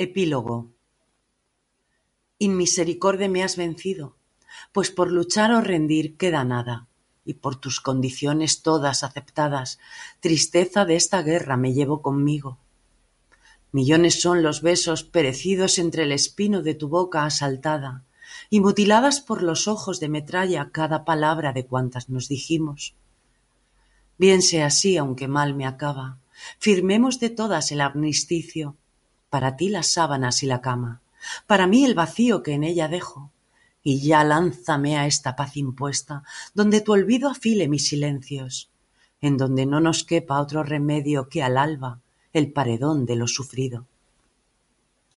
Epílogo Inmisericorde me has vencido, pues por luchar o rendir queda nada, y por tus condiciones todas aceptadas, tristeza de esta guerra me llevo conmigo. Millones son los besos perecidos entre el espino de tu boca asaltada, y mutiladas por los ojos de metralla cada palabra de cuantas nos dijimos. Bien sea así, aunque mal me acaba, firmemos de todas el armisticio, para ti las sábanas y la cama, para mí el vacío que en ella dejo, y ya lánzame a esta paz impuesta, donde tu olvido afile mis silencios, en donde no nos quepa otro remedio que al alba el paredón de lo sufrido.